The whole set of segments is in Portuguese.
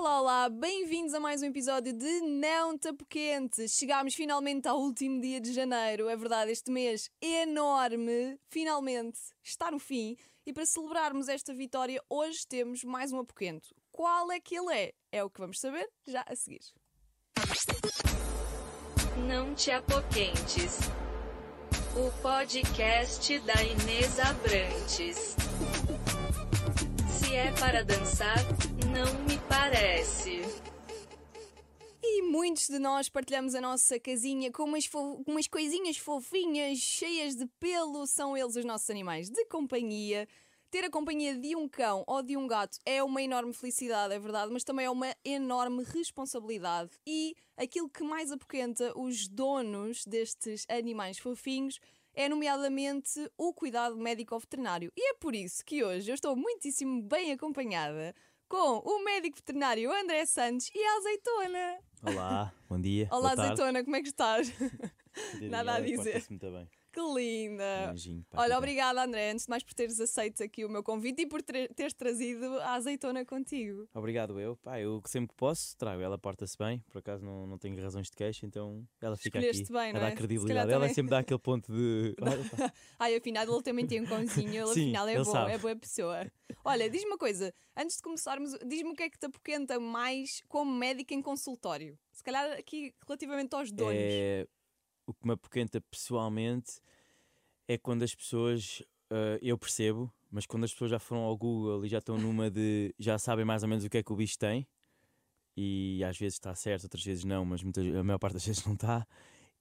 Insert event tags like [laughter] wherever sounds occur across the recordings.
Olá, olá, bem-vindos a mais um episódio de Não Tapo Quente. Chegámos finalmente ao último dia de janeiro, é verdade, este mês enorme, finalmente está no fim. E para celebrarmos esta vitória, hoje temos mais um apoquento. Qual é que ele é? É o que vamos saber já a seguir. Não te apoquentes. O podcast da Inês Abrantes. É para dançar, não me parece. E muitos de nós partilhamos a nossa casinha com umas, umas coisinhas fofinhas, cheias de pelo, são eles os nossos animais de companhia. Ter a companhia de um cão ou de um gato é uma enorme felicidade, é verdade, mas também é uma enorme responsabilidade. E aquilo que mais apoquenta os donos destes animais fofinhos é, nomeadamente, o cuidado médico ou veterinário. E é por isso que hoje eu estou muitíssimo bem acompanhada com o médico veterinário André Santos e a azeitona. Olá, bom dia. Olá, azeitona, como é que estás? [laughs] Nada a dizer. muito bem. Que linda! Beijinho, pá, Olha, obrigada, André, antes de mais por teres aceito aqui o meu convite e por ter- teres trazido a azeitona contigo. Obrigado eu. Pá, eu sempre que posso trago. Ela porta-se bem, por acaso não, não tenho razões de queixa, então ela fica Escolheste aqui bem, não a é? dar calhar credibilidade. Ela também- sempre dá aquele ponto de. [laughs] Olha, Ai, afinal, ele também tem um cãozinho, ele [laughs] Sim, afinal é ele bom, sabe. é boa pessoa. Olha, diz-me uma coisa, antes de começarmos, diz-me o que é que te apoquenta mais como médico em consultório? Se calhar aqui relativamente aos donos. é, o que me apoquenta pessoalmente é quando as pessoas. ah, eu percebo, mas quando as pessoas já foram ao Google e já estão numa de. já sabem mais ou menos o que é que o bicho tem, e às vezes está certo, outras vezes não, mas muitas, a maior parte das vezes não está.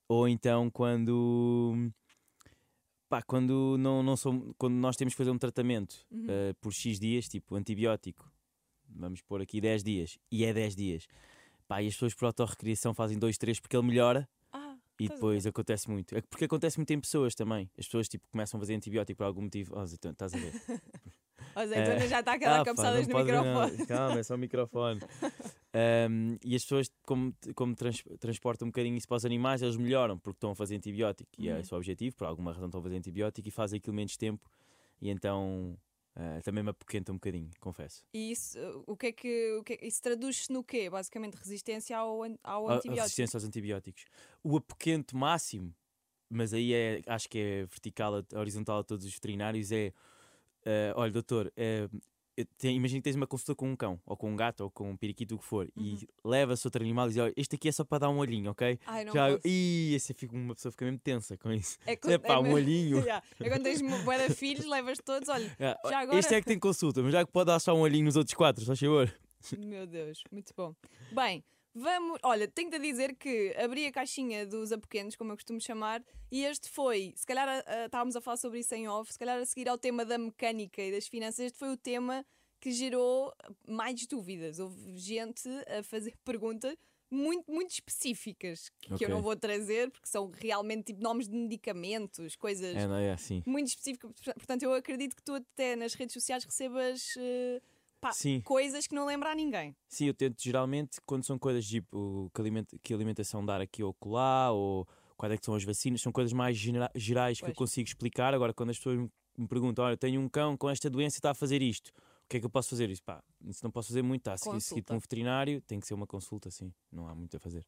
Ou então quando. Pá, quando, não, não sou, quando nós temos que fazer um tratamento Uhum. ah, por X dias, tipo antibiótico, vamos pôr aqui 10 dias, e é 10 dias. Pá, e as pessoas por autorrecriação fazem 2, 3 porque ele melhora e estás depois acontece muito. É porque acontece muito em pessoas também. As pessoas tipo, começam a fazer antibiótico por algum motivo. Oh, Zé, estás a ver? A azeitona É. já está aquela Ah, cabeçadas não no microfone. nada. Calma, é só o microfone. Ahm, e as pessoas, como, como trans- transportam um bocadinho isso para os animais, eles melhoram porque estão a fazer antibiótico. E é Uhum. esse o objetivo, por alguma razão estão a fazer antibiótico e fazem aquilo menos tempo. E então ah, também me apoquenta um bocadinho, confesso. E isso, o que é que, o que é- isso traduz-se no quê? Basicamente resistência ao, ao A- a antibiótico. resistência aos antibióticos. O apoquento máximo, mas aí é, acho que é vertical, a- horizontal a todos os veterinários, é eh, olha, doutor, eh, tenho- imagina que tens uma consulta com um cão, ou com um gato, ou com um periquito, o que for, Uhum. e leva-se outro animal e diz: olha, este aqui é só para dar um olhinho, ok? Ai, não Já, posso. Ih, esse fica, uma pessoa fica mesmo tensa com isso. É, É pá, um mesmo- olhinho. [laughs] Yeah. É quando tens uma bué de filhos, levas todos, olha, [laughs] Ah, Já agora- Este é que tem consulta, mas já que pode dar só um olhinho nos outros quatro, só favor. meu Deus, muito bom. Bem, vamos, olha, tenho-te a dizer que abri a caixinha dos apoquenos, como eu costumo chamar, e este foi, se calhar ah, estávamos a falar sobre isso em off, se calhar a seguir ao tema da mecânica e das finanças, este foi o tema que gerou mais dúvidas. Houve gente a fazer [laughs] perguntas muito, muito específicas que Ok. eu não vou trazer porque são realmente tipo nomes de medicamentos, coisas É, não é assim. muito específicas. Portanto, eu acredito que tu até nas redes sociais recebas eh, pá, Sim. coisas que não lembra a ninguém. Sim, eu tento geralmente, quando são coisas tipo que, alimenta, que alimentação dar aqui ou colar, ou quais é que são as vacinas, são coisas mais genera- gerais que eu Pois. consigo explicar. Agora, quando as pessoas me- me perguntam, olha, tenho um cão com esta doença e está a fazer isto, o que é que eu posso fazer? Isso, pá, isso não posso fazer muito, está a seguir, seguir por um veterinário, tem que ser uma consulta, sim, não há muito a fazer.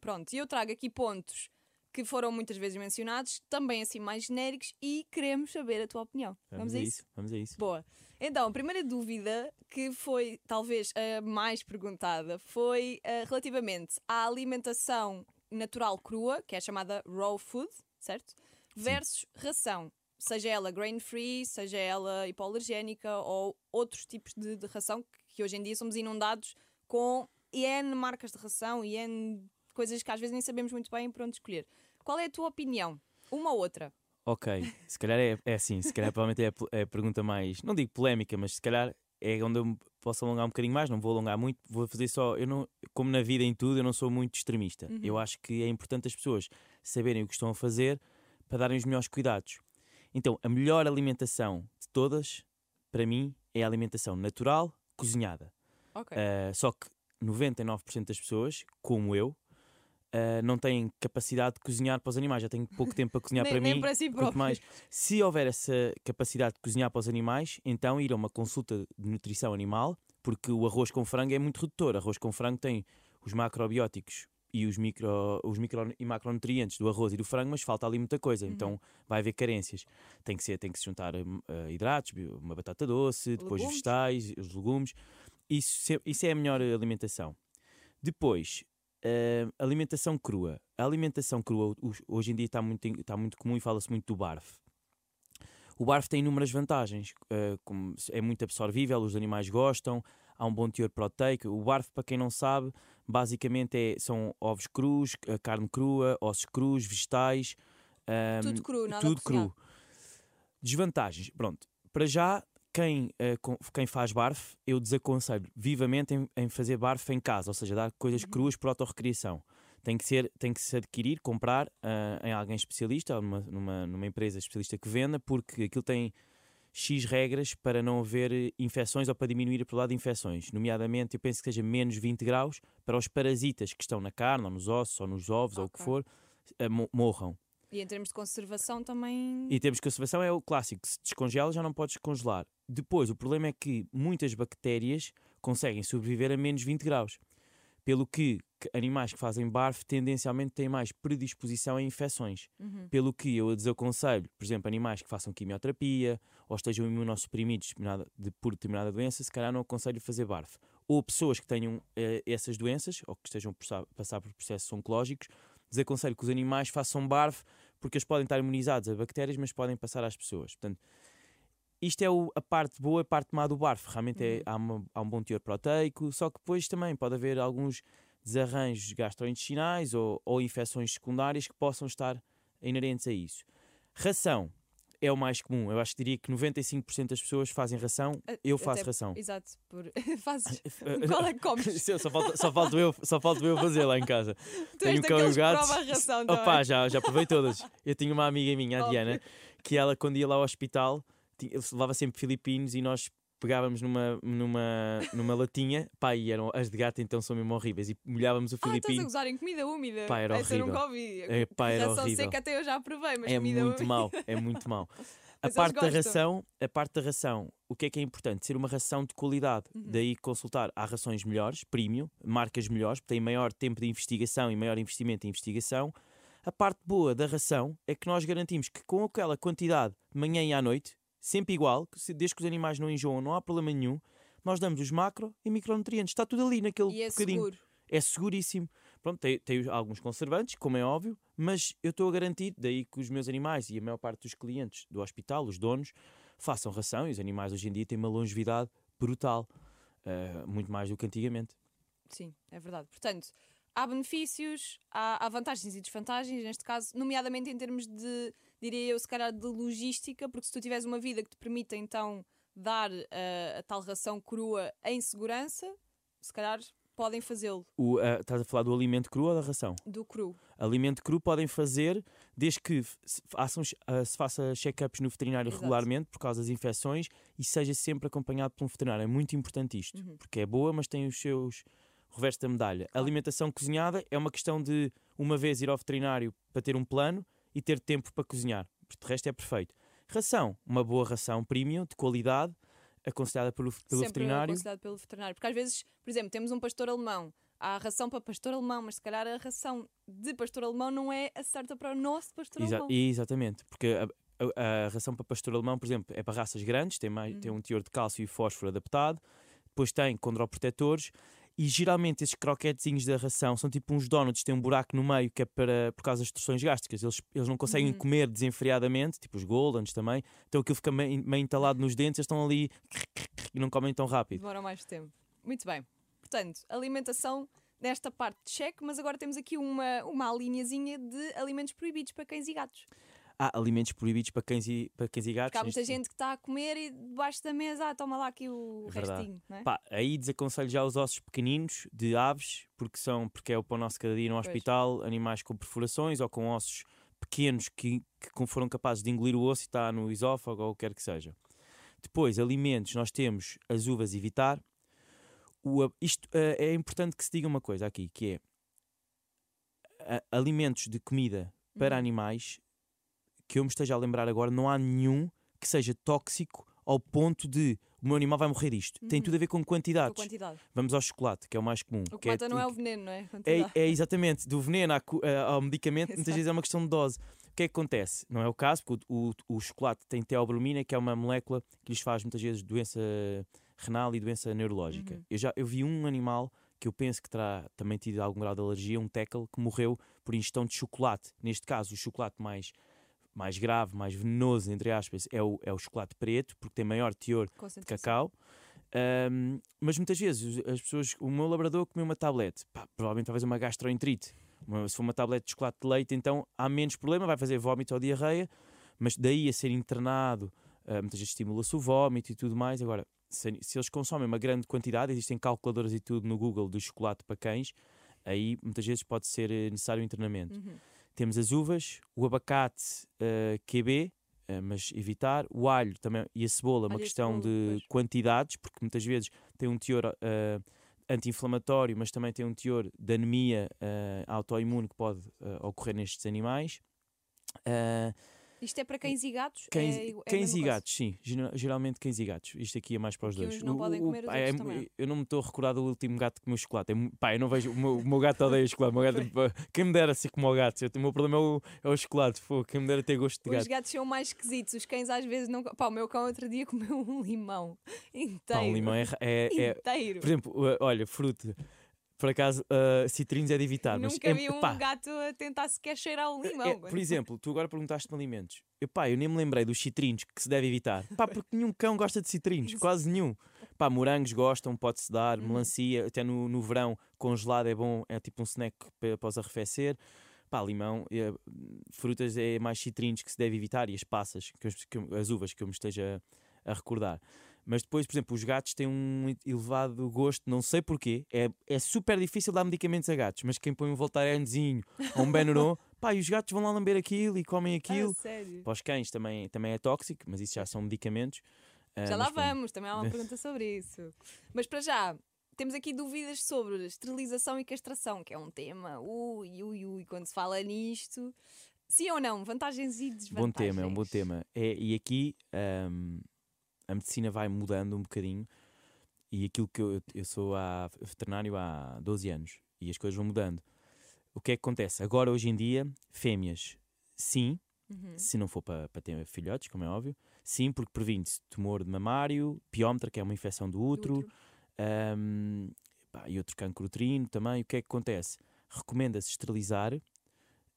Pronto, e eu trago aqui pontos que foram muitas vezes mencionados, também assim mais genéricos, e queremos saber a tua opinião. Vamos, a isso? Vamos a isso. Boa. Então, a primeira dúvida, que foi talvez a mais perguntada, foi eh, relativamente à alimentação natural crua, que é chamada raw food, certo? Versus ração, seja ela grain-free, seja ela hipoalergénica ou outros tipos de, de ração, que- que hoje em dia somos inundados com N marcas de ração e N coisas que às vezes nem sabemos muito bem por onde escolher. Qual é a tua opinião? Uma ou outra? Ok, se calhar é, é assim, se calhar provavelmente é a, é a pergunta mais, não digo polémica, mas se calhar é onde eu me posso alongar um bocadinho mais, não vou alongar muito, vou fazer só, eu não, como na vida em tudo, eu não sou muito extremista. Uhum. Eu acho que é importante as pessoas saberem o que estão a fazer para darem os melhores cuidados. Então, a melhor alimentação de todas, para mim, é a alimentação natural, cozinhada. Ok. Uh, só que 99% das pessoas, como eu, uh, não têm capacidade de cozinhar para os animais. Já tenho pouco tempo para cozinhar [laughs] nem, para nem mim. para si próprio. mais, se houver essa capacidade de cozinhar para os animais, então ir a uma consulta de nutrição animal, porque o arroz com frango é muito redutor. Arroz com frango tem os macrobióticos e os, micro, os micro e macronutrientes do arroz e do frango, mas falta ali muita coisa, então vai haver carências. Tem que, ser, tem que se juntar eh, hidratos, uma batata doce, depois Legumes. vegetais, os legumes. Isso, isso é a melhor alimentação. Depois, eh, alimentação crua. A alimentação crua ho- hoje em dia está muito, está muito comum e fala-se muito do barf. O barf tem inúmeras vantagens, eh, como é muito absorvível, os animais gostam, há um bom teor proteico. O barf, para quem não sabe, basicamente é- são ovos crus, a carne crua, ossos crus, vegetais. ahm, Tudo cru, nada tudo cru. Desvantagens. Pronto, para já, quem, eh, quem faz barf, eu desaconselho vivamente em, em fazer barf em casa, ou seja, dar coisas Uhum. cruas para autorrecriação. Tem que, ser, tem que se adquirir, comprar ah, em alguém especialista, ou numa, numa, numa empresa especialista que venda, porque aquilo tem X regras para não haver eh, infecções ou para diminuir a probabilidade de infecções. Nomeadamente, eu penso que seja menos 20 graus para os parasitas que estão na carne, ou nos ossos, ou nos ovos, ou o que for, mo- morram. E em termos de conservação também. E temos conservação é o clássico, se descongela já não podes congelar. Depois, o problema é que muitas bactérias conseguem sobreviver a menos 20 graus. Pelo que, animais que fazem barf tendencialmente têm mais predisposição a infecções. Uhum. Pelo que eu desaconselho, por exemplo, animais que façam quimioterapia ou estejam imunossuprimidos de, por determinada doença, se calhar não aconselho fazer barf. Ou pessoas que tenham eh, essas doenças ou que estejam a passar por processos oncológicos, desaconselho que os animais façam barf porque eles podem estar imunizados a bactérias, mas podem passar às pessoas. Portanto, isto é o- a parte boa e a parte má do barf. Realmente é- há, uma- há um bom teor proteico, só que depois também pode haver alguns desarranjos gastrointestinais ou, ou infecções secundárias que possam estar inerentes a isso. Ração é o mais comum. Eu acho que diria que 95% das pessoas fazem ração. Eu até- faço ração. Exato. Por... [laughs] Fazes. Qual é que comes? [laughs] só, falta, só, falta eu, só falta eu fazer lá em casa. [laughs] Tu Tenho um cão e um gato. ração Opa, também. já, já provei todas. Eu tinha uma amiga minha, a. Diana, que ela, quando ia lá ao hospital, levava sempre filipinos e nós pegávamos numa, numa, numa latinha, pá, e eram, as de gato então são mesmo horríveis, e molhávamos o Ah, estás a gozar em comida úmida. Pá, era Essa eu nunca horrível. ouvi. É, pá, era ração horrível. seca até eu já provei, mas é muito úmida. mau, é muito mau. [laughs] A parte da ração, a parte da ração, o que é que é importante? Ser uma ração de qualidade. Uhum. Daí consultar, há rações melhores, premium, marcas melhores, porque têm maior tempo de investigação e maior investimento em investigação. A parte boa da ração é que nós garantimos que com aquela quantidade, de manhã e à noite, sempre igual, que se- desde que os animais não enjoam, não há problema nenhum, nós damos os macro e micronutrientes. Está tudo ali naquele E é bocadinho seguro. é seguríssimo. Pronto, tem, tem alguns conservantes, como é óbvio, mas eu estou a garantir, daí que os meus animais e a maior parte dos clientes do hospital, os donos, façam ração e os animais hoje em dia têm uma longevidade brutal, eh, muito mais do que antigamente. Sim, é verdade. Portanto, há benefícios, há, há vantagens e desvantagens, neste caso, nomeadamente em termos de, diria eu, se calhar de logística, porque se tu tiveres uma vida que te permita então dar eh, a tal ração crua em segurança, se calhar podem fazê-lo eh, estás a falar do alimento cru ou da ração? do cru. Alimento cru podem fazer desde que se, façam, eh, se faça check-ups no veterinário Exato. regularmente por causa das infecções e seja sempre acompanhado por um veterinário. É muito importante isto, Uhum. porque é boa, mas tem os seus reversos da medalha. A Claro. alimentação cozinhada é uma questão de uma vez ir ao veterinário para ter um plano e ter tempo para cozinhar. De resto é perfeito. Ração, uma boa ração premium, de qualidade, aconselhada pelo, pelo Sempre veterinário. aconselhado pelo veterinário. Porque às vezes, por exemplo, temos um pastor alemão, há a ração para pastor alemão, mas se calhar a ração de pastor alemão não é a certa para o nosso pastor Exa- alemão. Exatamente, porque a, a- a ração para pastor alemão, por exemplo, é para raças grandes, tem, mais, Uhum. tem um teor de cálcio e fósforo adaptado, depois tem condroprotetores e geralmente esses croquetezinhos da ração são tipo uns donuts, tem um buraco no meio que é para, por causa das distorções gástricas, eles, eles não conseguem Uhum. comer desenfreadamente, tipo os Goldens também, então aquilo fica meio, meio entalado nos dentes, eles estão ali [laughs] e não comem tão rápido. Demora mais tempo. Muito bem. Portanto, alimentação nesta parte de cheque, mas agora temos aqui uma, uma linhazinha de alimentos proibidos para cães e gatos. Há alimentos proibidos para cães e, para cães e gatos. Porque há muita gente que está a comer e debaixo da mesa, ah, toma lá aqui o É verdade. restinho, é? Pá, aí desaconselho já os ossos pequeninos de aves, porque são porque é o pão nosso cada dia no Pois. hospital, animais com perfurações ou com ossos pequenos que, que foram capazes de engolir o osso e está no esófago ou o que quer que seja. Depois, alimentos, nós temos as uvas evitar. O, isto é importante que se diga uma coisa aqui, que é alimentos de comida para Uhum. animais que eu me esteja a lembrar agora, não há nenhum que seja tóxico ao ponto de o meu animal vai morrer disto. Tem Uhum. tudo a ver com Com quantidades. quantidade. Vamos ao chocolate, que é o mais comum. O que mata não é o que- veneno, não é? é, é exatamente, do veneno a- ao medicamento, muitas vezes é uma questão de dose. O que é que acontece? Não é o caso, porque o, o- o chocolate tem teobromina, que é uma molécula que lhes faz muitas vezes doença renal e doença neurológica. Uhum. Eu já eu vi um animal que eu penso que terá também tido algum grau de alergia, um tecal, que morreu por ingestão de chocolate. Neste caso, o chocolate mais, mais grave, mais venenoso, entre aspas, é o, é o chocolate preto, porque tem maior teor de cacau. Ahm, mas muitas vezes as pessoas, o meu labrador comeu uma tablete, pá, provavelmente vai fazer uma gastroenterite. Uma- se for uma tablete de chocolate de leite, então há menos problema, vai fazer vómito ou diarreia, mas daí a ser internado, ah, muitas vezes estimula-se o vómito e tudo mais. Agora, se, se eles consomem uma grande quantidade, existem calculadoras e tudo no Google do chocolate para cães, aí muitas vezes pode ser eh, necessário o internamento. Uhum. Temos as uvas, o abacate eh, QB, eh, mas evitar. O alho também e a cebola, uma Alho e questão cebola, de pois. quantidades, porque muitas vezes tem um teor eh, anti-inflamatório, mas também tem um teor de anemia autoimune que pode ocorrer nestes animais. Eh, Isto é para cães e gatos? Cães, é, é cães e coisa? gatos, sim. Geral- Geralmente cães e gatos. Isto aqui é mais para os Porque dois. não podem comer, os pá, é eu não me estou a recordar do último gato que comeu chocolate. É pá, eu não vejo. O meu, o meu gato odeia chocolate. O meu gato, [laughs] quem me dera ser como o gato? Eu- O meu problema é o, é o chocolate. Pô, quem me dera ter gosto de Os gato. gatos são mais esquisitos, os cães às vezes não. Pá, o meu cão outro dia [laughs] comeu um limão inteiro. Pá, um limão é, é, é- inteiro. Por exemplo, olha, fruta. Por acaso, uh, citrinos é de evitar. mas Nunca é- vi um pá, gato a tentar sequer cheirar o limão. É, por exemplo, tu agora perguntaste-me alimentos. Eu, pá, eu nem me lembrei dos citrinos que se deve evitar. Pá, porque nenhum cão gosta de citrinos, quase nenhum. Pá, morangos gostam, pode-se dar, Uhum. melancia, até no, no verão, congelado é bom, é tipo um snack para após arrefecer. Pá, limão, é, frutas é mais citrinos que se deve evitar e as passas, que eu- que as uvas que eu me esteja a recordar. Mas depois, por exemplo, os gatos têm um elevado gosto, não sei porquê. É, é super difícil dar medicamentos a gatos, mas quem põe um Voltarenzinho ou um Benuron, [laughs] pá, e os gatos vão lá lamber aquilo e comem aquilo. Ah, sério? Para os cães também, também é tóxico, mas isso já são medicamentos. Ah, Já lá vamos, também há uma [laughs] pergunta sobre isso. Mas para já, temos aqui dúvidas sobre esterilização e castração, que é um tema. Ui, ui, ui, quando se fala nisto. Sim ou não? Vantagens e desvantagens. Bom tema, é um bom tema. É, e aqui ahm, a medicina vai mudando um bocadinho. E aquilo que eu, eu sou a veterinário há 12 anos e as coisas vão mudando. O que é que acontece? Agora, hoje em dia, fêmeas, sim, Uhum. se não for para para ter filhotes, como é óbvio, sim, porque previne-se tumor de mamário, piómetra, que é uma infecção do Do útero, útero. Ahm, pá, e outro cancro uterino também. O que é que acontece? Recomenda-se esterilizar.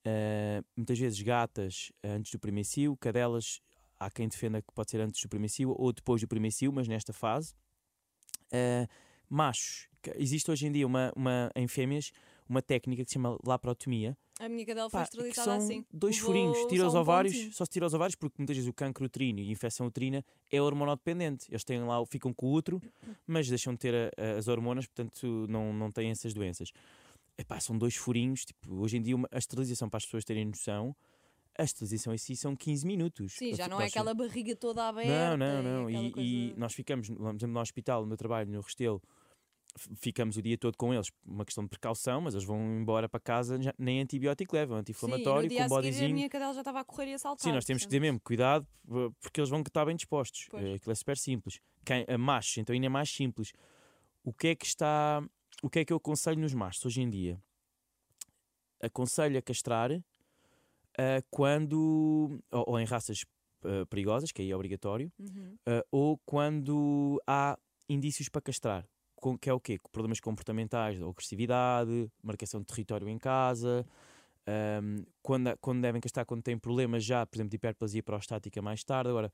ah, muitas vezes gatas antes do primeiro cio, cadelas há quem defenda que pode ser antes do primeiro cio ou depois do primeiro cio, mas nesta fase. Ah, machos, existe hoje em dia uma, uma, em fêmeas uma técnica que se chama laparotomia, A minha cadela foi esterilizada são assim. dois Levou furinhos, tira os um ovários, pontinho. só se tira os ovários porque muitas vezes o cancro uterino e a infecção uterina é hormonodependente. Eles têm lá, ficam com o útero, mas deixam de ter a- a- as hormonas, portanto não, não têm essas doenças. Epá, são dois furinhos, tipo, hoje em dia uma- a esterilização para as pessoas terem noção, a esterilização em si são 15 minutos. Sim, já não é aquela barriga toda aberta. não, não, não. aquela E, coisa- e nós ficamos, exemplo, no hospital, no trabalho, no Restelo, ficamos o dia todo com eles, uma questão de precaução, mas eles vão embora para casa, já, nem antibiótico levam, e anti-inflamatório, com a seguir, bodyzinho. a minha cadela já estava a correr e a saltar. Sim, nós temos que ter mesmo cuidado porque eles vão estar bem dispostos. Pois. Eh, Aquilo é super simples. Quem, a machos, então ainda é mais simples. O que é que está. O que é que eu aconselho nos machos hoje em dia? Aconselho a castrar eh, quando. Ou, ou em raças eh, perigosas, que aí é obrigatório, Uhum. eh, ou quando há indícios para castrar. Com, que é o quê? Problemas comportamentais, agressividade, marcação de território em casa, ahm, quando, quando devem castrar, quando têm problemas já, por exemplo, de hiperplasia prostática mais tarde. Agora,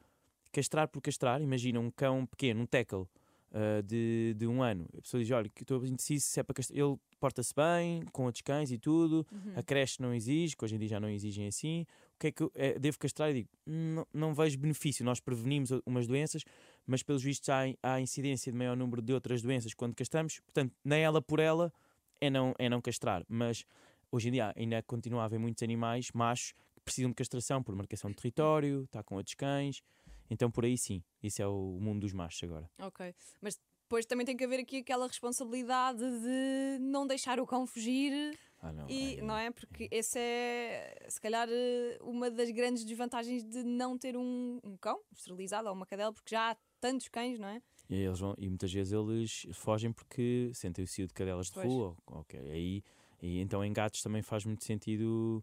castrar por castrar, imagina um cão pequeno, um tackle ah, de, de um ano. A pessoa diz: Olha, estou indeciso se é para castrar. Ele porta-se bem, com outros cães e tudo. Uhum. A creche não exige, que hoje em dia já não exigem assim. O que é que eu eh, devo castrar? E digo, não, não vejo benefício. Nós prevenimos umas doenças, mas pelos vistos há, há incidência de maior número de outras doenças quando castramos. Portanto, nem ela por ela é não, é não castrar. Mas hoje em dia ainda continua a haver muitos animais, machos, que precisam de castração por marcação de território, está com outros cães. Então, por aí sim, isso é o mundo dos machos agora. Ok. Mas depois também tem que haver aqui aquela responsabilidade de não deixar o cão fugir. Ah, não, E, aí- não é? Porque esse é, se calhar, eh, uma das grandes desvantagens de não ter um, um cão esterilizado ou uma cadela, porque já há tantos cães, não é? E, eles vão, e muitas vezes eles fogem porque sentem o cio de cadelas de Pois. rua. ok aí, e então em gatos também faz muito sentido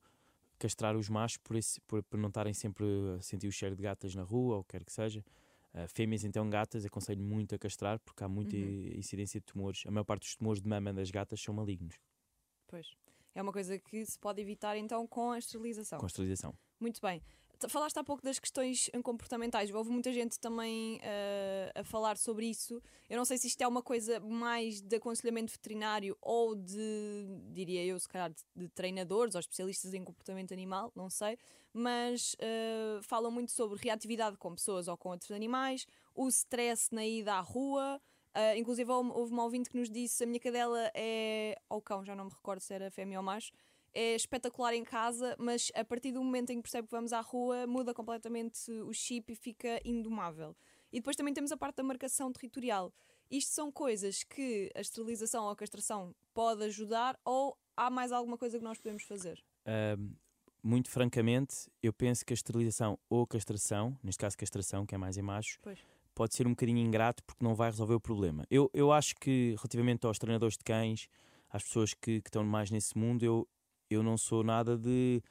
castrar os machos por, esse, por, por não estarem sempre a sentir o cheiro de gatas na rua ou o que quer que seja. Uh, fêmeas, então, gatas, aconselho muito a castrar porque há muita Uhum. incidência de tumores. A maior parte dos tumores de mama das gatas são malignos Pois. É uma coisa que se pode evitar então com a esterilização. com a esterilização. Muito bem. Falaste há pouco das questões eh, comportamentais. Houve muita gente também eh, a falar sobre isso. Eu não sei se isto é uma coisa mais de aconselhamento veterinário ou de, diria eu, se calhar, de, de treinadores ou especialistas em comportamento animal, não sei. Mas eh, falam muito sobre reatividade com pessoas ou com outros animais, o stress na ida à rua. eh, inclusive, houve uma ouvinte que nos disse: a minha cadela é. ou cão, já não me recordo se era fêmea ou macho é espetacular em casa, mas a partir do momento em que percebe que vamos à rua, muda completamente o chip e fica indomável. E depois também temos a parte da marcação territorial. Isto são coisas que a esterilização ou a castração pode ajudar ou há mais alguma coisa que nós podemos fazer? Ahm, muito francamente, eu penso que a esterilização ou a castração, neste caso castração, que é mais em machos, Pois. pode ser um bocadinho ingrato porque não vai resolver o problema. Eu, eu acho que, relativamente aos treinadores de cães, às pessoas que, que estão mais nesse mundo, eu, eu não sou nada de.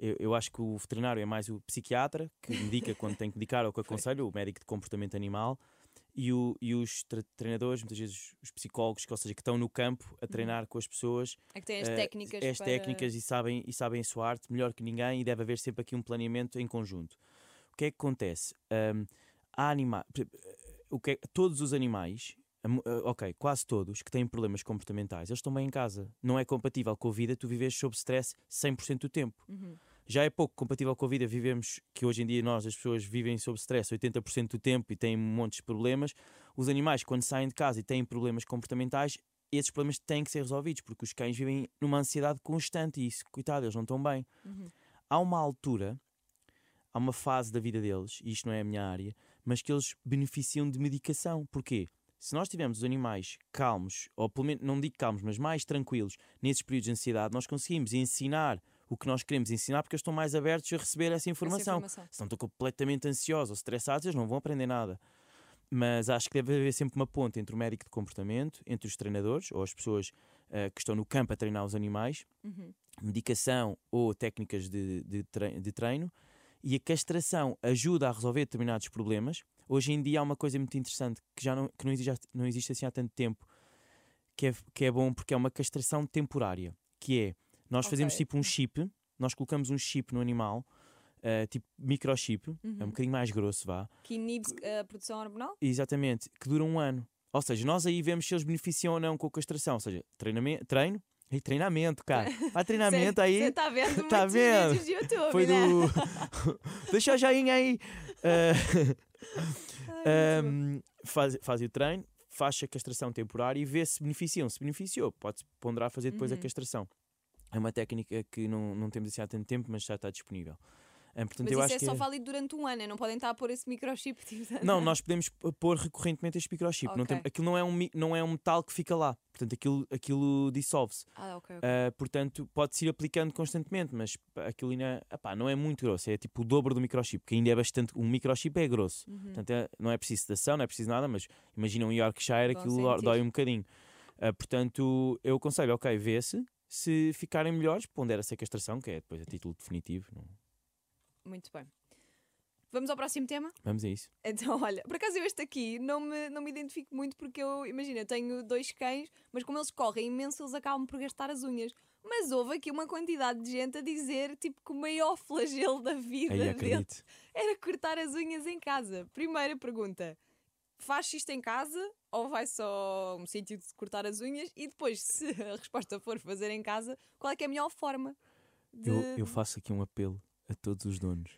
Eu, eu acho que o veterinário é mais o psiquiatra, que indica quando tem que indicar ou que [laughs] aconselha, o médico de comportamento animal. E, o, e os tre- treinadores, muitas vezes os psicólogos, que, ou seja, que estão no campo a treinar com as pessoas, É que tem as eh, técnicas as para... técnicas e sabem, e sabem a sua arte melhor que ninguém e deve haver sempre aqui um planeamento em conjunto. O que é que acontece? Ahm, há anima o que é- todos os animais, ok, quase todos que têm problemas comportamentais, eles estão bem em casa. Não é compatível com a vida tu vives sob stress 100% do tempo. Uhum. Já é pouco compatível com a vida vivemos, que hoje em dia nós, as pessoas, vivem sob stress 80% do tempo e têm montes de problemas. Os animais, quando saem de casa e têm problemas comportamentais, esses problemas têm que ser resolvidos, porque os cães vivem numa ansiedade constante e isso, coitado, eles não estão bem. Uhum. Há uma altura, há uma fase da vida deles, e isto não é a minha área, mas que eles beneficiam de medicação. Porquê? Se nós tivermos os animais calmos, ou pelo menos, não digo calmos, mas mais tranquilos, nesses períodos de ansiedade, nós conseguimos ensinar o que nós queremos ensinar porque eles estão mais abertos a receber essa Essa informação. informação. Se não estão completamente ansiosos ou estressados, eles não vão aprender nada. Mas acho que deve haver sempre uma ponte entre o médico de comportamento, entre os treinadores ou as pessoas eh, que estão no campo a treinar os animais, Uhum. medicação ou técnicas de, de, tre- de treino, e a castração ajuda a resolver determinados problemas. Hoje em dia há uma coisa muito interessante que já não, que não, existe, não existe assim há tanto tempo, que é, que é bom porque é uma castração temporária, que é, nós fazemos tipo um chip, nós colocamos um chip no animal, eh, tipo microchip, é um Uhum. bocadinho mais grosso, vá, Que inibe a produção hormonal? Exatamente, que dura um ano. Ou seja, nós aí vemos se eles beneficiam ou não com a castração. Ou seja, treinamento, treino e treinamento, cara. [laughs] Há treinamento aí. Você está vendo Tá vendo? vídeos de YouTube, Foi né? do. [laughs] Deixa o joinha aí. Ah, [laughs] Ahm, faz, faz o treino, faz a castração temporária e vê se beneficiam. Se beneficiou, pode-se ponderar fazer depois a Uhum. castração. É uma técnica que não, não temos assim há tanto tempo, mas já está disponível. Portanto, Mas eu isso acho é que só válido durante um ano, não podem estar a pôr esse microchip. [laughs] Tipo, Não, nós podemos pôr recorrentemente este microchip. Não tem- aquilo não é, um, não é um metal que fica lá. Portanto, aquilo, aquilo dissolve-se. Ah, ok, ok. Ah, portanto, pode-se ir aplicando constantemente, mas aquilo ainda é, não é muito grosso. É tipo o dobro do microchip, que ainda é bastante. Um microchip é grosso. Uhum. Portanto, é- não é preciso sedação, não é preciso nada, mas imagina um Yorkshire, Vão aquilo sentir. dói um bocadinho. Ah, portanto, eu aconselho, ok, vê-se. Se ficarem melhores, pondera-se a castração, que é depois a título definitivo. não- Muito bem. Vamos ao próximo tema? Vamos a isso. Então, [laughs] olha, por acaso eu este aqui não me, não me identifico muito porque eu, imagina, eu tenho dois cães, mas como eles correm imenso, eles acabam por gastar as unhas. Mas houve aqui uma quantidade de gente a dizer tipo que o maior [laughs] flagelo da vida era cortar as unhas em casa. Primeira pergunta: faz isto em casa ou vai só a um sítio de cortar as unhas? E depois, se a resposta for fazer em casa, qual é que é a melhor forma? De... Eu, eu faço aqui um apelo a todos os donos.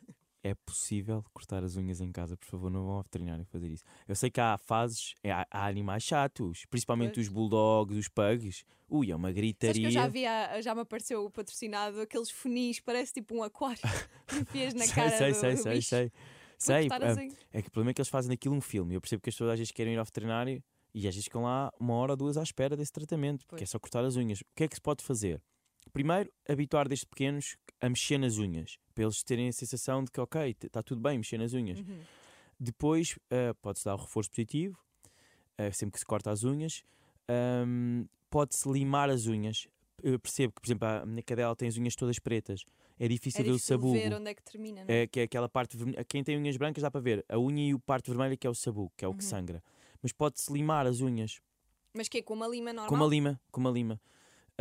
É possível cortar as unhas em casa, por favor, não vão ao veterinário fazer isso. Eu sei que há fases, é, há, há animais chatos, principalmente Pois. os bulldogs, os pugs. Ui, é uma Sabes gritaria. que eu já vi, já me apareceu o patrocinado, aqueles funis, parece tipo um aquário [laughs] que enfias na sei, cara sei, do, sei, do sei, bicho. sei. Sei, cortar ah, as unhas. é que o problema é que eles fazem daquilo um filme. Eu percebo que as pessoas às vezes querem ir ao veterinário e às vezes ficam lá uma hora ou duas à espera desse tratamento, porque Pois. é só cortar as unhas. O que é que se pode fazer? Primeiro, habituar desde pequenos a mexer nas unhas, para eles terem a sensação de que, ok, está tudo bem mexer nas unhas. Uhum. Depois, ah, pode-se dar o reforço positivo. eh, sempre que se corta as unhas. Ahm, Pode-se limar as unhas. Eu percebo que, por exemplo, a minha cadela tem as unhas todas pretas. É difícil É ver o sabugo. ver onde é que termina, não é? É, que é aquela parte vermelha. Quem tem unhas brancas dá para ver a unha e o parte vermelha que é o sabugo, que é o que Uhum. sangra. Mas pode-se limar as unhas Mas que é com uma lima normal? com uma lima, com uma lima.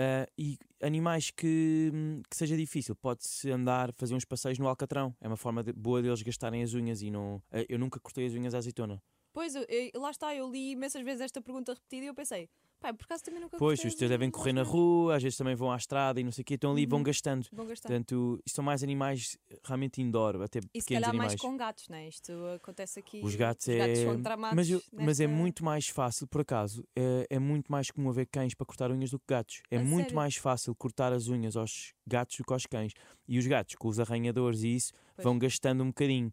Ah, e animais que, que seja difícil, pode-se andar, fazer uns passeios no alcatrão. É uma forma de- boa deles gastarem as unhas e não. ah, eu nunca cortei as unhas à azeitona. Pois, eu- eu- lá está, eu li imensas vezes esta pergunta repetida e eu pensei, pá, por acaso também nunca Pois, os teus devem correr na vezes. rua, às vezes também vão à estrada e não sei o quê, estão ali e vão Uhum. gastando. Vão gastar. Portanto, isto são mais animais realmente indoor, até E se pequenos calhar animais. mais com gatos, não é? Isto acontece aqui. Os gatos os gatos é. são tramados mas, eu- mas é nesta- muito mais fácil, por acaso, é, é muito mais comum haver cães para cortar unhas do que gatos. É A muito sério? mais fácil cortar as unhas aos gatos do que aos cães. E os gatos, com os arranhadores e isso, Pois. vão gastando um bocadinho.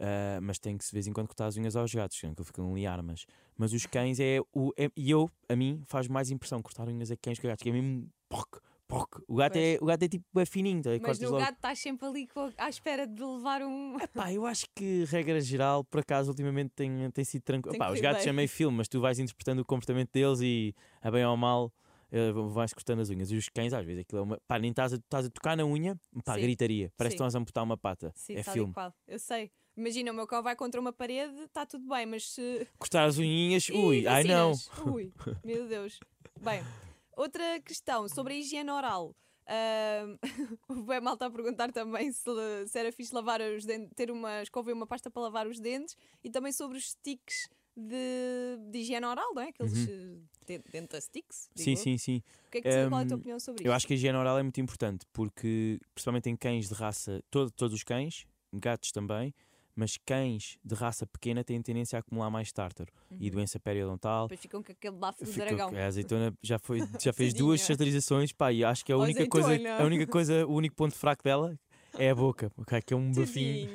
Ah, mas tem que de vez em quando cortar as unhas aos gatos, que ficam ali armas. Mas os cães é o. é- e eu, a mim, faz mais impressão cortar unhas a cães que a gatos, que é mesmo. Poc, poc. O gato, é, o gato é tipo é fininho, tá? Mas no logo. gato estás sempre ali à espera de levar um. Pá, eu acho que, regra geral, por acaso, ultimamente tem, tem sido tranquilo. Tem Pá, os gatos bem. é meio filme, mas tu vais interpretando o comportamento deles e, a bem ou mal, eh, vais cortando as unhas. E os cães, às vezes, aquilo é uma. Pá, nem estás a, estás a tocar na unha, pá, Sim. gritaria. Parece Sim. que estás a amputar uma pata. Sim, é filme. qual. Eu sei. Imagina, o meu cão vai contra uma parede, está tudo bem, mas se. Cortar as unhinhas, ui, ai não. Ui, meu Deus. Bem, outra questão sobre a higiene oral. Ahm, [laughs] o Bem Mal está a perguntar também se, se era fixe lavar os dentes, ter uma escova e uma pasta para lavar os dentes e também sobre os sticks de, de higiene oral, não é? Aqueles eh, de, dental sticks. digo Sim, eu. sim, sim. O que é que, tu- qual é a tua opinião sobre Eu isto? acho que a higiene oral é muito importante, porque, principalmente em cães de raça, todo, todos os cães, gatos também, mas cães de raça pequena têm tendência a acumular mais tártaro e Uhum. doença periodontal. Depois ficam com aquele bafo do dragão. A azeitona já, foi, [laughs] já fez duas pá, e acho que a única, coisa, a única coisa, o único ponto fraco dela é a boca, [laughs] ok, que é um bafinho.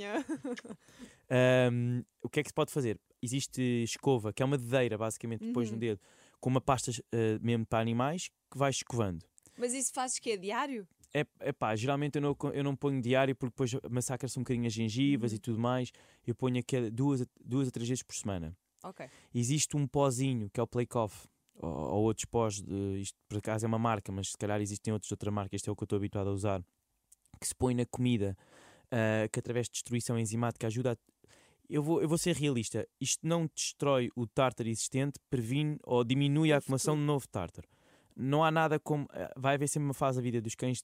Ahm, o que é que se pode fazer? Existe escova, que é uma dedeira, basicamente, depois Uhum. no dedo, com uma pasta ah, mesmo para animais, que vais escovando. Mas isso fazes que é diário? É, é pá, geralmente eu não, eu não ponho diário porque depois massacra-se um bocadinho as gengivas Uhum. e tudo mais. Eu ponho aqui duas, duas a três vezes por semana. Ok. Existe um pozinho que é o Playcoff, ou, ou outros pós, de, isto por acaso é uma marca, mas se calhar existem outros de outra marca, este é o que eu estou habituado a usar, que se põe na comida, ah, que através de destruição enzimática ajuda a. Eu vou, eu vou ser realista, isto não destrói o tártaro existente, previne ou diminui a acumulação de novo tártaro. Não há nada como. ah, Vai haver sempre uma fase da vida dos cães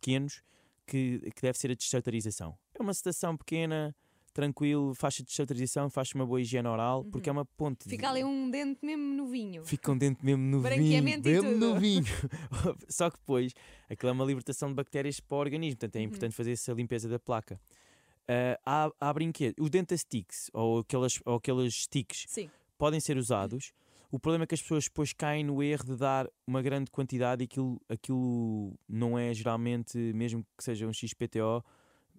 pequenos que, que deve ser a destartarização. É uma sedação pequena, tranquilo, faz a destartarização, faz uma boa higiene oral, porque é uma ponte. de- Fica ali um dente mesmo novinho. Fica um dente mesmo no vinho. Branqueamento e Mesmo no tudo. vinho. [laughs] Só que depois, aquilo é uma libertação de bactérias para o organismo, portanto Uhum. é importante fazer essa limpeza da placa. Ah, há, há brinquedos, os dentasticks ou aquelas, ou aqueles sticks Sim. podem ser usados. O problema é que as pessoas depois caem no erro de dar uma grande quantidade e aquilo, aquilo não é geralmente, mesmo que seja um XPTO,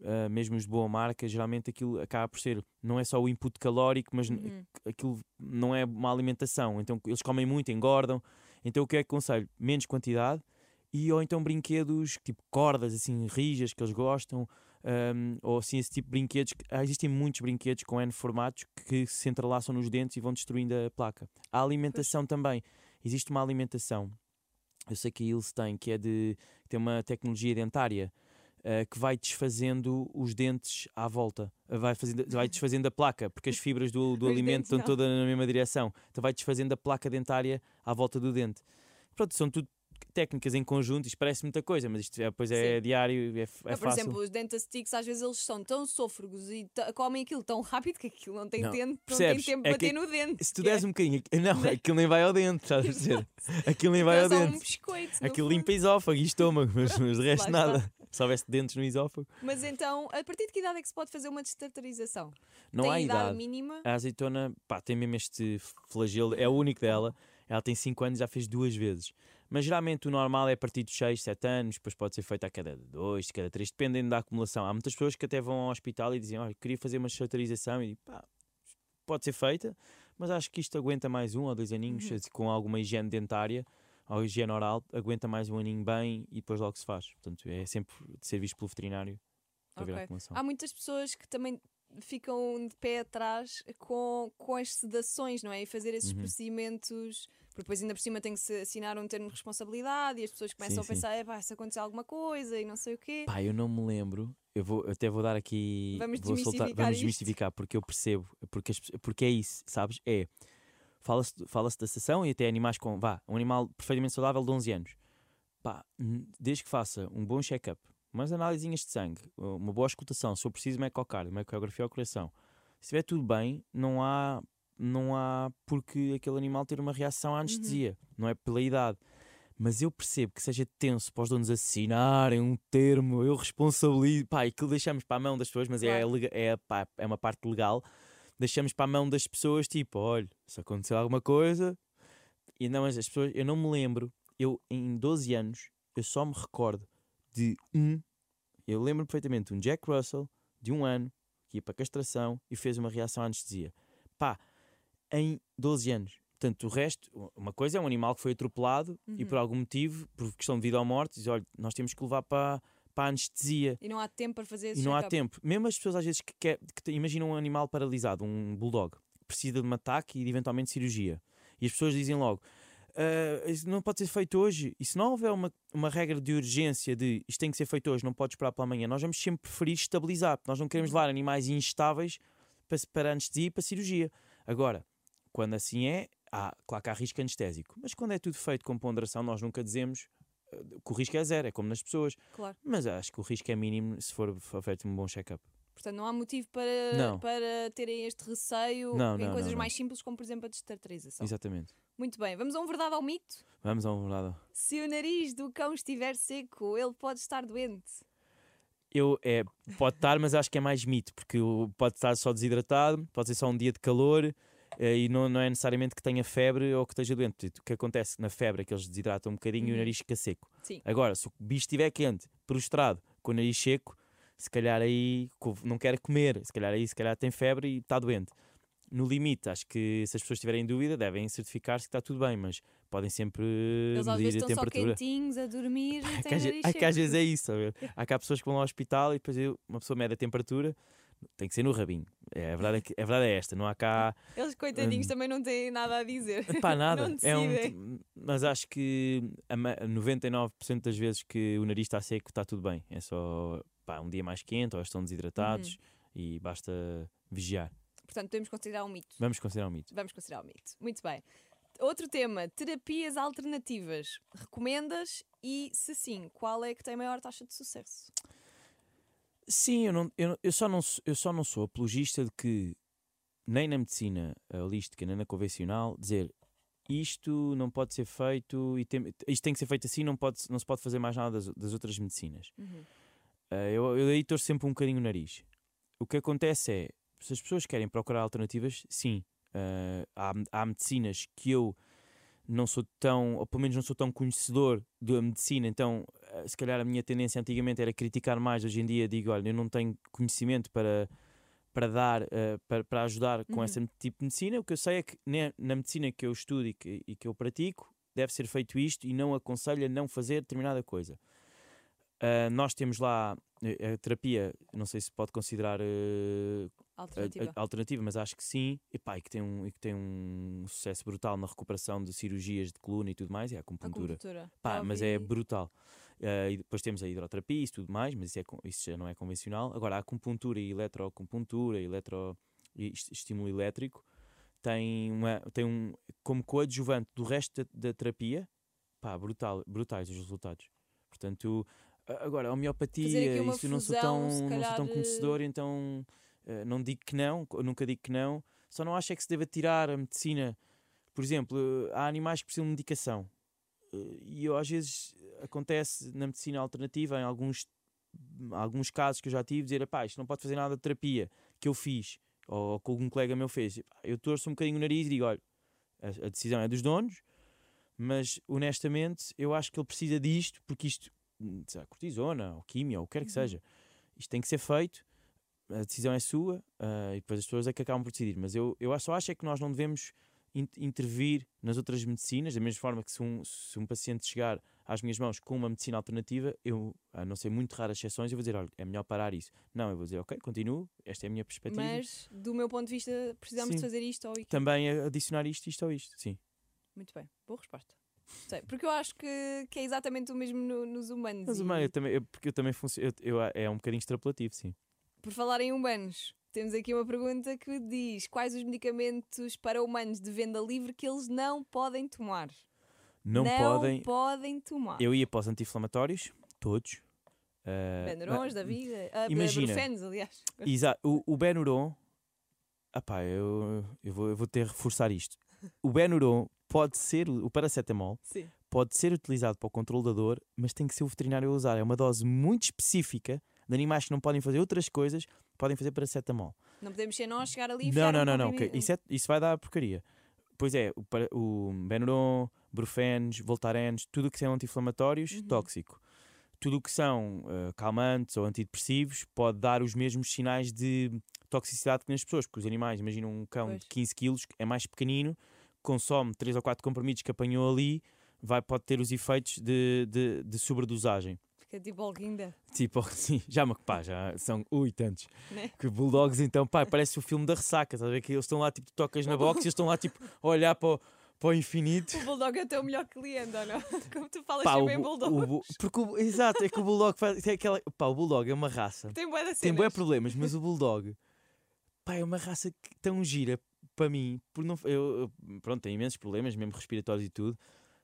ah, mesmo os de boa marca, geralmente aquilo acaba por ser, não é só o input calórico, mas Uhum. aquilo não é uma alimentação. Então eles comem muito, engordam. Então o que é que aconselho? Menos quantidade e ou então brinquedos tipo cordas assim rijas que eles gostam. Ahm, ou assim esse tipo de brinquedos que- ah, existem muitos brinquedos com N formatos que se entrelaçam nos dentes e vão destruindo a placa. A alimentação também. Existe uma alimentação. Eu sei que a Ilse tem, que é de tem uma tecnologia dentária ah, que vai desfazendo os dentes à volta, Ah, vai, fazendo, vai [laughs] desfazendo a placa, porque as fibras do, do alimento estão todas na mesma direção. Então vai desfazendo a placa dentária à volta do dente. Pronto, são tudo técnicas em conjunto, isto parece muita coisa, mas isto é, depois é Sim. diário, é, é por fácil. exemplo, os dentasticks às vezes eles são tão sôfregos e comem aquilo tão rápido que aquilo não tem Não, tempo, não tem tempo É para bater no dente. Se tu que é- deres um bocadinho, não, aquilo nem vai ao dente, estás a [laughs] dizer? Aquilo nem vai é ao só um dente. biscoito. Aquilo fundo. limpa esófago e estômago, mas, mas de resto nada. Se houvesse dentes no esófago, Mas então, a partir de que idade é que se pode fazer uma destartarização? não tem há idade, idade. mínima? A azeitona, pá, tem mesmo este flagelo, é o único dela. Ela tem 5 anos, já fez duas vezes. Mas geralmente o normal é a partir dos 6, 7 anos, depois pode ser feito a cada 2, cada 3, dependendo da acumulação. Há muitas pessoas que até vão ao hospital e dizem: Olha, queria fazer uma destartarização e digo, pá, pode ser feita, mas acho que isto aguenta mais um ou dois aninhos, Uhum. com alguma higiene dentária ou higiene oral, aguenta mais um aninho bem e depois logo se faz. Portanto, é sempre de ser visto pelo veterinário para ver a Ok. acumulação. Há muitas pessoas que também ficam de pé atrás com, com as sedações, não é? E fazer esses Uhum. procedimentos. Porque depois ainda por cima tem que se assinar um termo de responsabilidade e as pessoas começam Sim, a pensar, "Epá, se acontecer alguma coisa e não sei o quê. Pá, eu não me lembro. Eu vou, até vou dar aqui. Vamos vou soltar, desmistificar vamos isto. desmistificar, porque eu percebo. Porque, as porque é isso, sabes? É. Fala-se fala da sessão e até animais com. Vá, um animal perfeitamente saudável de 11 anos. Pá, desde que faça um bom check-up, umas análisinhas de sangue, uma boa escutação, se for preciso, uma ecocardio, uma ecografia ao coração. Se estiver tudo bem, não há. Não há porque aquele animal ter uma reação à anestesia, não é pela idade. Mas eu percebo que seja tenso para os donos assinarem um termo, eu responsabilizo, pá, que deixamos para a mão das pessoas, mas é, Claro. lega- é, pá, é uma parte legal, deixamos para a mão das pessoas, tipo, olha, se acontecer alguma coisa, e não, mas as pessoas, eu não me lembro, eu em 12 anos, eu só me recordo de um, eu lembro perfeitamente, um Jack Russell, de um ano, que ia para castração e fez uma reação à anestesia. Pá, em 12 anos. Portanto, o resto, uma coisa é um animal que foi atropelado e Uhum. por algum motivo, por questão de vida ou morte, diz: olha, nós temos que levar para, para a anestesia. E não há tempo para fazer esse E não há tempo. Mesmo as pessoas às vezes que, quer, que imaginam um animal paralisado, um bulldog, que precisa de um ataque e de eventualmente cirurgia. E as pessoas dizem logo: "Ah, isso não pode ser feito hoje. E se não houver uma, uma regra de urgência de isto tem que ser feito hoje, não pode esperar para amanhã, nós vamos sempre preferir estabilizar, porque nós não queremos levar animais instáveis para, para anestesia e para cirurgia. Agora, quando assim é, há, claro que há risco anestésico. Mas quando é tudo feito com ponderação, nós nunca dizemos ah, que o risco é zero, é como nas pessoas. Claro. Mas acho que o risco é mínimo se for for feito um bom check-up. Portanto, não há motivo para, Não. para terem este receio Não, em não, coisas mais simples, como por exemplo a destartarização. Exatamente. Muito bem, vamos a um verdade ao mito. Vamos a um lado. Se o nariz do cão estiver seco, ele pode estar doente. Eu, é, pode estar, mas acho que é mais mito, porque pode estar só desidratado, pode ser só um dia de calor eh, e não, não é necessariamente que tenha febre ou que esteja doente. O que acontece na febre é que eles desidratam um bocadinho e o Uhum. nariz fica seco. Sim. Agora, se o bicho estiver quente, prostrado, com o nariz seco, se calhar aí não quer comer, se calhar aí se calhar tem febre e está doente. No limite, acho que se as pessoas tiverem dúvida, devem certificar-se que está tudo bem, mas podem sempre Eles às vezes medir a estão só temperatura. quentinhos a dormir e Há têm que, às nariz vezes é isso, sabe? [laughs] Há cá pessoas que vão ao hospital e depois uma pessoa mede a temperatura, tem que ser no rabinho. É, a, verdade é que, a verdade é esta, não há cá Eles, coitadinhos, Hum. também não têm nada a dizer. pá, [laughs] nada. É um, mas acho que a ma- 99% das vezes que o nariz está seco está tudo bem. É só pá, um dia mais quente ou estão desidratados Uhum. e basta vigiar. Portanto, podemos considerar um mito. Vamos considerar um mito. Vamos considerar um mito. Muito bem. Outro tema, terapias alternativas. Recomendas? E se sim, qual é que tem maior taxa de sucesso? Sim, eu, não, eu, eu só não, sou- eu só não sou apologista de que, nem na medicina holística, nem na convencional, dizer isto não pode ser feito, e tem, isto tem que ser feito assim, não, pode, não se pode fazer mais nada das, das outras medicinas. Uhum. Ah, eu, eu daí torço sempre um bocadinho o nariz. O que acontece é, se as pessoas querem procurar alternativas, sim, ah, há, há medicinas que eu não sou tão, ou pelo menos não sou tão conhecedor da medicina, então ah, se calhar a minha tendência antigamente era criticar mais, hoje em dia digo, olha, eu não tenho conhecimento para, para dar, ah, para, para ajudar com Uhum. esse tipo de medicina, o que eu sei é que ne- na medicina que eu estudo e que, e que eu pratico, deve ser feito isto e não aconselho a não fazer determinada coisa. Ah, nós temos lá eh, a terapia, não sei se pode considerar a- Alternativa. a- alternativa, mas acho que sim, e, pá, e, que tem um, e que tem um sucesso brutal na recuperação de cirurgias de coluna e tudo mais, é a acupuntura. Acupuntura. Pá, mas é brutal. Eh, e depois temos a hidroterapia e tudo mais, mas isso, é, isso já não é convencional. Agora, a acupuntura e eletroacupuntura, eletro, e est- estímulo elétrico, tem, uma, tem um, como coadjuvante do resto da, da terapia, pá, brutal, brutais os resultados. Portanto, a- agora, a homeopatia, isso eu não sou fusão, tão, se não sou calhar, tão conhecedor, então eh, não digo que não, nunca digo que não, só não acho é que se deva tirar a medicina. Por exemplo, eh, há animais que precisam de medicação. Eh, E eu, às vezes acontece na medicina alternativa, em alguns, alguns casos que eu já tive, dizer, pá, isto não pode fazer nada de terapia que eu fiz, ou que algum colega meu fez. Eu torço um bocadinho o nariz e digo, olha, a, a decisão é dos donos, mas honestamente eu acho que ele precisa disto, porque isto, sei lá, cortisona, ou químia, ou o que quer que Uhum. seja, isto tem que ser feito, a decisão é sua, ah, e depois as pessoas é que acabam por decidir. Mas eu, eu só acho é que nós não devemos in- intervir nas outras medicinas, da mesma forma que se um, se um paciente chegar às minhas mãos com uma medicina alternativa, eu, a não ser muito raras exceções, eu vou dizer, olha, é melhor parar isso. Não, eu vou dizer, ok, continuo, esta é a minha perspectiva. Mas, do meu ponto de vista, precisamos de Sim. fazer isto ou aquilo. Também adicionar isto, isto ou isto, sim. Muito bem, boa resposta. Sei, porque eu acho que, que é exatamente o mesmo no- nos humanos. Mas e, eu também, eu- porque eu também funciono, é um bocadinho extrapolativo, sim. Por falar em humanos, temos aqui uma pergunta que diz: quais os medicamentos para humanos de venda livre que eles não podem tomar? Não, podem. tomar. Eu ia para os anti-inflamatórios, todos. ah, Benurons da vida. Ah, imagina. Brufenos, aliás. Exato. O, o Benuron. Apá, eu, eu, vou, eu vou ter que reforçar isto. O Benuron pode ser, o paracetamol, Sim. pode ser utilizado para o controle da dor, mas tem que ser o veterinário a usar. É uma dose muito específica de animais que não podem fazer outras coisas, podem fazer paracetamol. Não podemos ser nós chegar ali e Não, não, não, não. que Isso, é- isso vai dar porcaria. Pois é, o, o Benuron, Brufenes, Voltarenes, tudo o que são anti-inflamatórios, Uhum. tóxico. Tudo o que são ah, calmantes ou antidepressivos pode dar os mesmos sinais de toxicidade que nas pessoas, porque os animais, imagina um cão Pois. de 15 quilos, é mais pequenino, consome 3 ou 4 comprimidos que apanhou ali, vai, pode ter os efeitos de, de, de sobredosagem. Fica tipo alguinda. Tipo, [laughs] sim, já, mas pá, já são ui, tantos. Né? Que Bulldogs, então, pá, parece o filme da ressaca, estás a ver? Que eles estão lá, tipo, tocas na box e eles estão lá, tipo, a olhar para o, para o infinito. O Bulldog é o teu melhor cliente, ou [laughs] não? Como tu falas Pá, o, sempre em bu- Bulldog. o porque o, exato, é que o Bulldog faz, tem aquela, pá, o Bulldog é uma raça, Tem bué de tem bué problemas, mas o Bulldog, pá, é uma raça que tão gira para mim, por não, eu, pronto, tem imensos problemas, mesmo respiratórios e tudo,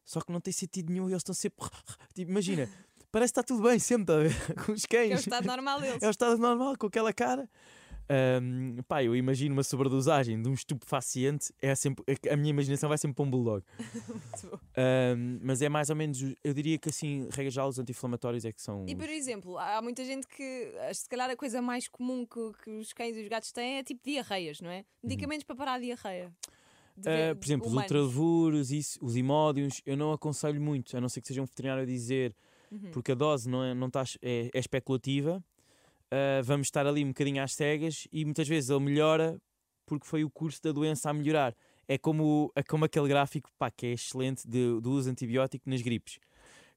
só que não tem sentido nenhum e eles estão sempre, [laughs] tipo, imagina, [laughs] parece que está tudo bem sempre, tá [laughs] com os Que é o cães. estado normal deles. É o estado normal, com aquela cara. Ahm, pá, eu imagino uma sobredosagem de um estupefaciente, é sempre, a minha imaginação vai sempre para um bulldog. [laughs] Ahm, mas é mais ou menos, eu diria que assim, regra geral, os anti-inflamatórios é que são. E por os- exemplo, há muita gente que, ah, se calhar, a coisa mais comum que, que os cães e os gatos têm é tipo diarreias, não é? Medicamentos para parar a diarreia. Ver- por exemplo, os humanos. ultravuros, isso, os imódios, eu não aconselho muito, a não ser que seja um veterinário a dizer, Uhum. porque a dose não é, não tá, é, é especulativa. Ah, vamos estar ali um bocadinho às cegas e muitas vezes ele melhora porque foi o curso da doença a melhorar. É como, é como aquele gráfico pá, que é excelente de, do uso antibiótico nas gripes.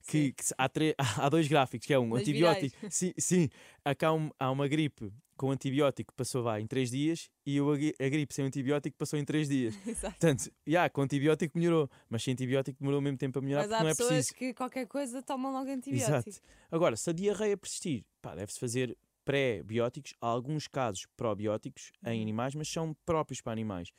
Que, que há, [laughs] há dois gráficos, que é um Nas antibiótico. Sim, sim há, um- há uma gripe com antibiótico que passou vai, em 3 dias e o, a gri- a gripe sem antibiótico passou em 3 dias. [laughs] Exato. Portanto, já, com antibiótico melhorou, mas sem antibiótico demorou o mesmo tempo a melhorar Mas porque há não é pessoas preciso. que qualquer coisa tomam logo antibiótico. Exato. Agora, se a diarreia persistir, pá, deve-se fazer pré-bióticos, há alguns casos probióticos em Uhum. animais, mas são próprios para animais.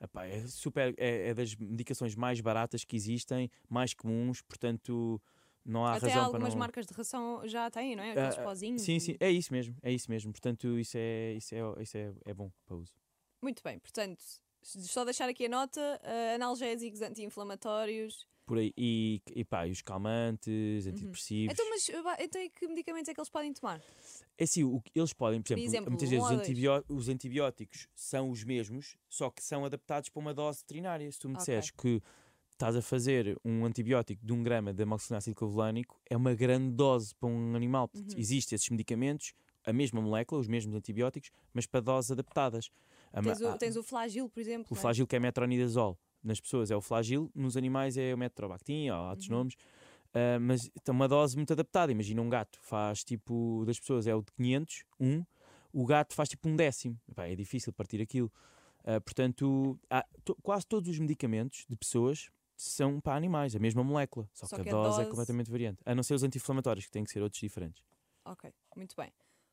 Epá, é super, é, é das medicações mais baratas que existem, mais comuns, portanto não há Até razão algumas para não. marcas de ração já têm, não é? Aqueles Ah, ah, pozinhos. Sim, sim, é isso mesmo, é isso mesmo. Portanto, isso é, isso é, isso é, é bom para uso. Muito bem, portanto, só deixar aqui a nota: ah, analgésicos, anti-inflamatórios. Por aí, e, e pá, e os calmantes, antidepressivos. Então, mas então, e que medicamentos é que eles podem tomar? É assim, o que eles podem, por exemplo, exemplo, muitas um vezes os, ou dois. antibió- os antibióticos são os mesmos, só que são adaptados para uma dose veterinária. Se tu me Ok. disseres que estás a fazer um antibiótico de um grama de amoxicilina clovolânico, é uma grande dose para um animal. Portanto, Uhum. Existem esses medicamentos, a mesma molécula, os mesmos antibióticos, mas para doses adaptadas. A ma- Tens o, a- tens o flagil, por exemplo. o não é? flagil que é metronidazol. Nas pessoas é o flagil, nos animais é o metrobactin, ou há outros Uhum. nomes. Ah, mas tem uma dose muito adaptada. Imagina um gato faz tipo, das pessoas é o de 500, um, o gato faz tipo um décimo. Epá, é difícil partir aquilo. Ah, portanto, to- quase todos os medicamentos de pessoas são para animais, a mesma molécula, só, Só que, que a dose, é dose- completamente variante. A não ser os anti-inflamatórios, que têm que ser outros diferentes. Ok, muito bem.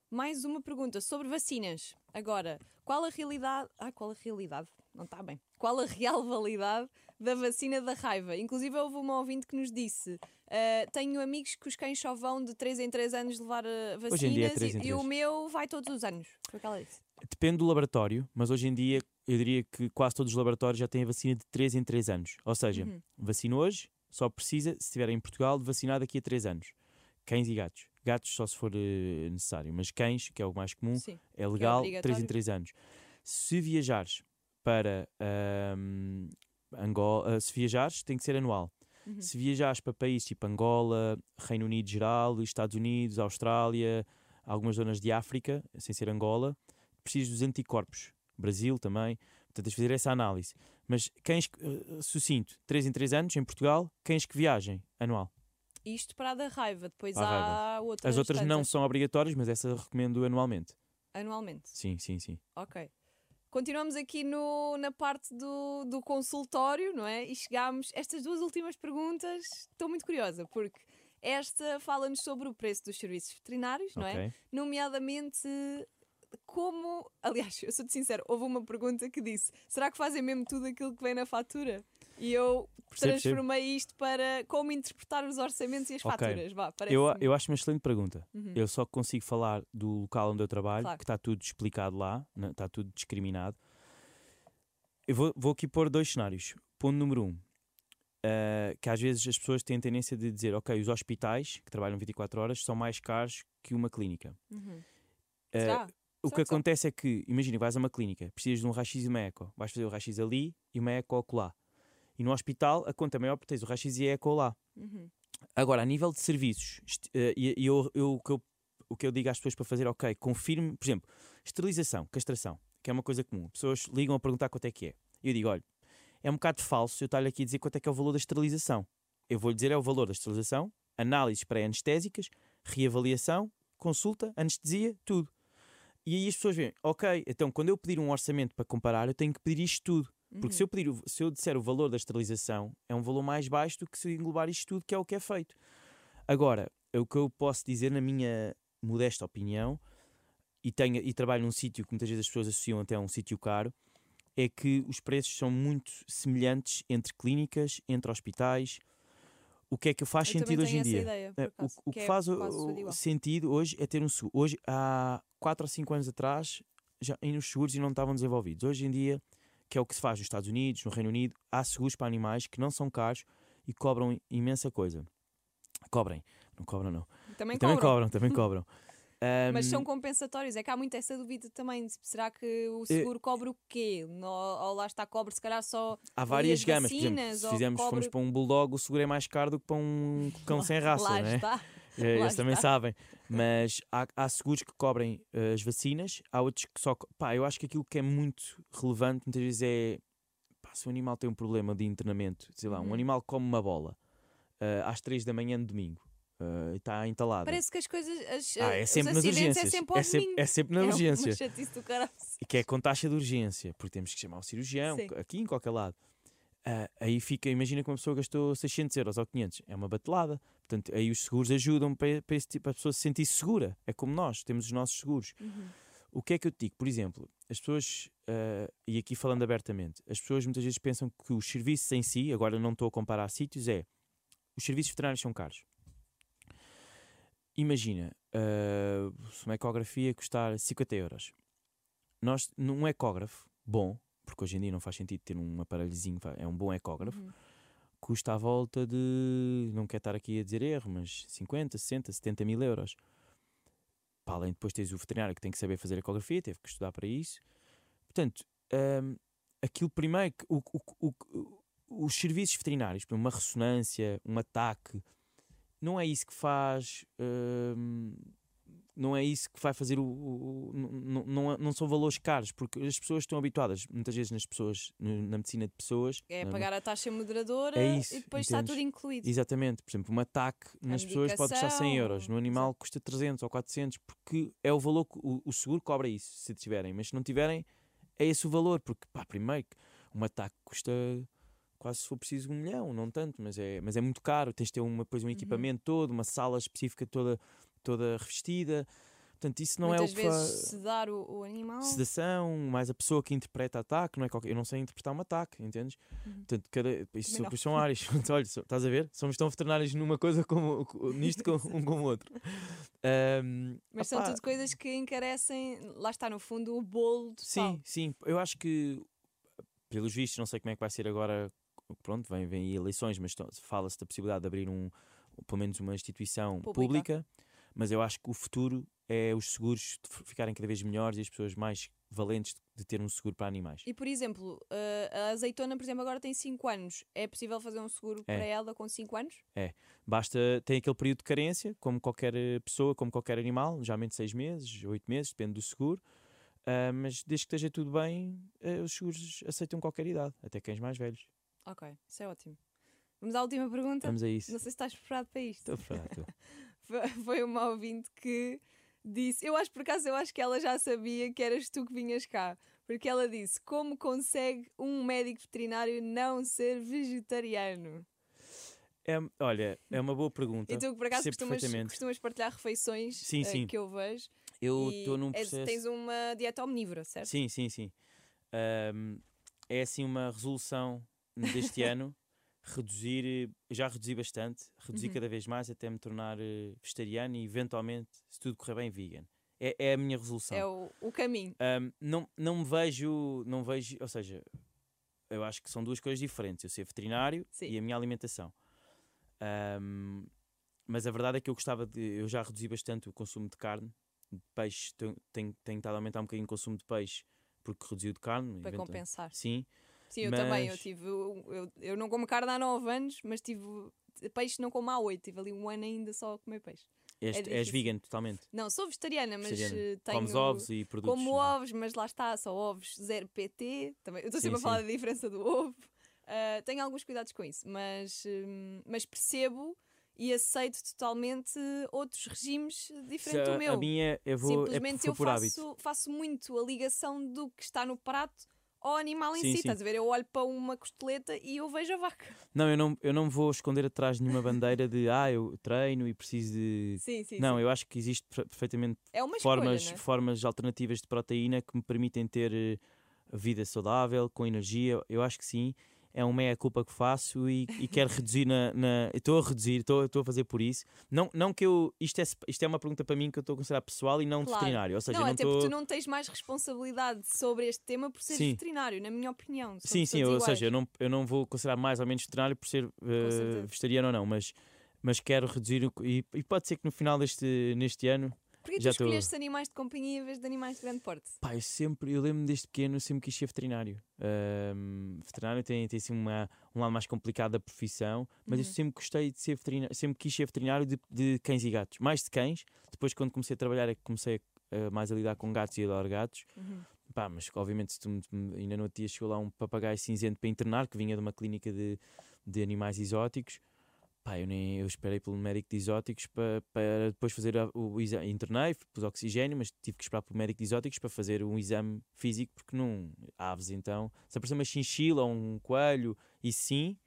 Mais uma pergunta sobre vacinas. Agora, qual a realidade. Ah, qual a realidade? Não está bem. Qual a real validade da vacina da raiva? Inclusive, houve uma ouvinte que nos disse: ah, Tenho amigos que os cães só vão de 3 em 3 anos levar ah, vacinas Hoje em dia é três e, em e o meu vai todos os anos. Foi o que ela disse. Depende do laboratório, mas hoje em dia eu diria que quase todos os laboratórios já têm a vacina de 3 em 3 anos. Ou seja, Uhum. vacina hoje, só precisa, se estiver em Portugal, de vacinar daqui a 3 anos. Cães e gatos. Gatos só se for eh, necessário, mas cães, que é o mais comum, Sim. é legal 3 em obrigatório. 3 anos. Se viajares para ahm, Angola, ah, se viajares, tem que ser anual. Uhum. Se viajares para países tipo Angola, Reino Unido geral, Estados Unidos, Austrália, algumas zonas de África, sem ser Angola, precisas dos anticorpos. Brasil também, Portanto, tens de fazer essa análise. Mas cães, eh, sucinto, 3 em 3 anos, em Portugal, cães que viajem, anual. Isto para a da raiva. Depois Para há outras. As outras não tantas. são obrigatórias, mas essa recomendo anualmente. Anualmente. Sim, sim, sim. Ok. Continuamos aqui no, na parte do, do consultório, não é? E chegámos. Estas duas últimas perguntas estou muito curiosa, porque esta fala-nos sobre o preço dos serviços veterinários, não é? Ok. Nomeadamente. Como. Aliás, [laughs] eu sou-te sincero, houve uma pergunta que disse: será que fazem mesmo tudo aquilo que vem na fatura? E eu Percebo, percebo. transformei isto para como interpretar os orçamentos e as Ok. faturas. Vá, Eu, eu acho uma excelente pergunta. Uhum. Eu só consigo falar do local onde eu trabalho, Claro. que está tudo explicado lá, né, está tudo discriminado. Eu vou, vou aqui pôr dois cenários. Ponto número um, ah, que às vezes as pessoas têm a tendência de dizer, ok, os hospitais, que trabalham 24 horas, são mais caros que uma clínica. Uhum. Será? o que acontece é que, imagina, vais a uma clínica, precisas de um raio-x e uma eco. Vais fazer o raio-x ali e uma eco acolá. E no hospital, a conta maior porque tens o raio-x e a eco lá. Uhum. Agora, a nível de serviços, eh, e, eu, eu- o, que eu, o que eu digo às pessoas para fazer, ok, confirme, por exemplo, esterilização, castração, que é uma coisa comum. Pessoas ligam a perguntar quanto é que é. E eu digo, olha, é um bocado falso eu estar-lhe aqui a dizer quanto é que é o valor da esterilização. Eu vou-lhe dizer é o valor da esterilização, análises pré-anestésicas, reavaliação, consulta, anestesia, tudo. E aí as pessoas veem, ok, então quando eu pedir um orçamento para comparar, eu tenho que pedir isto tudo. Porque Uhum. se eu, pedir, se eu disser o valor da esterilização, é um valor mais baixo do que se englobar isto tudo, que é o que é feito. Agora, o que eu posso dizer, na minha modesta opinião, e, tenho, e trabalho num sítio que muitas vezes as pessoas associam até a um sítio caro, é que os preços são muito semelhantes entre clínicas, entre hospitais. O que é que faz Eu sentido hoje em dia? ideia, É, acaso, o, o que que é faz o- sentido hoje é ter um seguro. Hoje, há 4 ou 5 anos atrás, já os seguros e não estavam desenvolvidos. Hoje em dia, que é o que se faz nos Estados Unidos, no Reino Unido, há seguros para animais que não são caros e cobram imensa coisa. Cobrem. Não cobram, não. Também, também cobram. cobram, também [laughs] cobram. Mas são compensatórios. É que há muito essa dúvida também. Será que o seguro cobra o quê? No, ou lá está, cobre se calhar só. Há várias as gamas. Por exemplo, vacinas, se ou fizermos, cobre- formos para um bulldog, o seguro é mais caro do que para um cão [laughs] sem raça, lá não é? está. Eh, Eles também está. sabem. Mas há, há seguros que cobrem eh, as vacinas, há outros que só. Pá, eu acho que aquilo que é muito relevante muitas vezes é. Pá, se um animal tem um problema de internamento, sei lá, um Uhum. animal come uma bola eh, às 3 da manhã de domingo e está entalado. Parece que as coisas. As, Ah, é sempre nas acidentes urgências. É sempre É sempre, é sempre na É urgência. E que é com taxa de urgência, porque temos que chamar o cirurgião, Sim. aqui em qualquer lado. Ah, aí fica, imagina que uma pessoa gastou 600 euros ou 500, é uma batelada. Portanto, aí os seguros ajudam para, para, esse tipo, a pessoa se sentir segura. É como nós, temos os nossos seguros. Uhum. O que é que eu te digo? Por exemplo, as pessoas, ah, e aqui falando abertamente, as pessoas muitas vezes pensam que os serviços em si, agora não estou a comparar sítios, é os serviços veterinários são caros. Imagina, se uma ecografia custar 50 euros. Nós, num ecógrafo bom, porque hoje em dia não faz sentido ter um aparelhozinho, é um bom ecógrafo, Uhum. Custa à volta de, não quero estar aqui a dizer erro, mas 50, 60, 70 mil euros. Para além, depois tens o veterinário que tem que saber fazer ecografia, teve que estudar para isso. Portanto, hum, aquilo primeiro, o, o- o- os serviços veterinários, uma ressonância, um ataque, não é isso que faz. hum, não é isso que vai fazer o. o- o- não, não, não são valores caros, porque as pessoas estão habituadas, muitas vezes nas pessoas, na medicina de pessoas. É na- pagar a taxa moderadora É isso, e depois está entendes? tudo incluído. Exatamente, por exemplo, um ataque nas pessoas pode custar 100 euros, no animal custa 300 ou 400, porque é o valor que o, o seguro cobra isso, se tiverem, mas se não tiverem, é esse o valor, porque, pá, primeiro, um ataque custa quase se for preciso um milhão, não tanto, mas é, mas é muito caro, tens de ter uma, depois um equipamento todo, uma sala específica toda, toda revestida, portanto, isso não Muitas é o que vezes faz sedar o, o animal. sedação, mais a pessoa que interpreta ataque, não é qualquer, eu não sei interpretar um ataque, entendes? Uhum. Portanto, cada, isso são, áreas. [laughs] Olha, estás a ver? Somos tão veterinários numa coisa como co- nisto com, [laughs] um com o outro. Ahm, Mas são tudo coisas que encarecem, lá está no fundo, o bolo do Sim, sim. Eu acho que, pelos vistos, não sei como é que vai ser agora. Pronto, vem, vem eleições, mas fala-se da possibilidade de abrir um, pelo menos uma instituição Pública. pública. Mas eu acho que o futuro é os seguros ficarem cada vez melhores e as pessoas mais valentes de ter um seguro para animais. E por exemplo, uh, a azeitona, por exemplo, agora tem 5 anos. É possível fazer um seguro É. para ela com 5 anos? Basta, tem aquele período de carência, como qualquer eh, pessoa, como qualquer animal, geralmente seis meses, oito meses, depende do seguro. Ah, mas desde que esteja tudo bem, ah, os seguros aceitam qualquer idade, até cães mais velhos. Ok, isso é ótimo. Vamos à última pergunta. Vamos a isso. Não sei se estás preparado para isto. Estou preparado. [laughs] Foi- uma ouvinte que disse. Eu acho, por acaso, eu acho que ela já sabia que eras tu que vinhas cá. Porque ela disse: Como consegue um médico veterinário não ser vegetariano? É, olha, é uma boa pergunta. E tu, por acaso, costumas, costumas partilhar refeições Sim, eh, sim. que eu vejo. Eu estou num és- processo. Tens uma dieta omnívora, certo? Sim, sim, sim. Ahm, é assim uma resolução deste [laughs] ano reduzir, eh, já reduzi bastante, reduzir Uhum. cada vez mais até me tornar eh, vegetariano e eventualmente, se tudo correr bem, vegan. É, é a minha resolução. É o, o caminho. Ahm, não, não me vejo, não vejo, ou seja, eu acho que são duas coisas diferentes. Eu ser veterinário Sim. e a minha alimentação. Ahm, mas a verdade é que eu gostava de, eu já reduzi bastante o consumo de carne, de peixe, tenho, tenho, tenho estado a aumentar um bocadinho o consumo de peixe porque reduziu de carne. Para compensar. Sim, Sim, eu também. Eu, Mas- tive, eu, eu não como carne há 9 anos, mas tive peixe não como há 8. Tive ali um ano ainda só a comer peixe. és, és difícil. vegan totalmente. Não, sou vegetariana, mas Vegetariana. eh, tenho. Comes ovos e produtos. Como ovos, mas lá está, só ovos zero PT. Também, eu estou Sim, sempre a falar sim. da diferença do ovo. Ah, tenho alguns cuidados com isso, mas, hum, mas percebo e aceito totalmente outros regimes diferentes do meu. A minha, eu vou, é Simplesmente por, eu por hábito. faço, faço muito a ligação do que está no prato ao animal em Sim, si. sim. Estás a ver? Eu olho para uma costeleta e eu vejo a vaca. Não, eu não, eu não vou esconder atrás de nenhuma bandeira de ah, eu treino e preciso de. Sim, sim. não, sim. eu acho que existe per- perfeitamente É formas, escolha, não é? formas alternativas de proteína que me permitem ter eh, vida saudável, com energia. Eu acho que sim. É uma meia-culpa que faço e, e quero reduzir na. na- Estou a reduzir, estou estou a fazer por isso. Não, não que eu. Isto é, isto é uma pergunta para mim que eu estou a considerar pessoal e não Claro. veterinário. Ou seja, não, eu não até estou. porque tu não tens mais responsabilidade sobre este tema por Sim. veterinário, na minha opinião. Sim, sim, pessoas ou seja, eu não, eu não vou considerar mais ou menos veterinário por ser certeza. vegetariano ou não, mas, mas quero reduzir o, e, e pode ser que no final deste neste ano, Porquê tu escolheste animais de companhia em vez de animais de grande porte? pá, eu sempre, eu lembro-me desde pequeno, eu sempre quis ser veterinário. Ahm, veterinário tem, tem assim uma, um lado mais complicado da profissão, mas eu Uhum. sempre gostei de ser veterinário, sempre quis ser veterinário de, de cães e gatos, mais de cães. Depois, quando comecei a trabalhar, é que comecei eh, mais a lidar com gatos e adoro gatos. Pá, mas obviamente se tu ainda no outro dia chegou lá um papagaio cinzento para internar que vinha de uma clínica de, de animais exóticos. Pá, eu, nem, eu esperei pelo médico de exóticos para, para depois fazer o exame. Internei, pus oxigênio, mas tive que esperar pelo médico de exóticos para fazer um exame físico, porque não. Aves então. Se aparecer uma chinchila ou um coelho, e sim.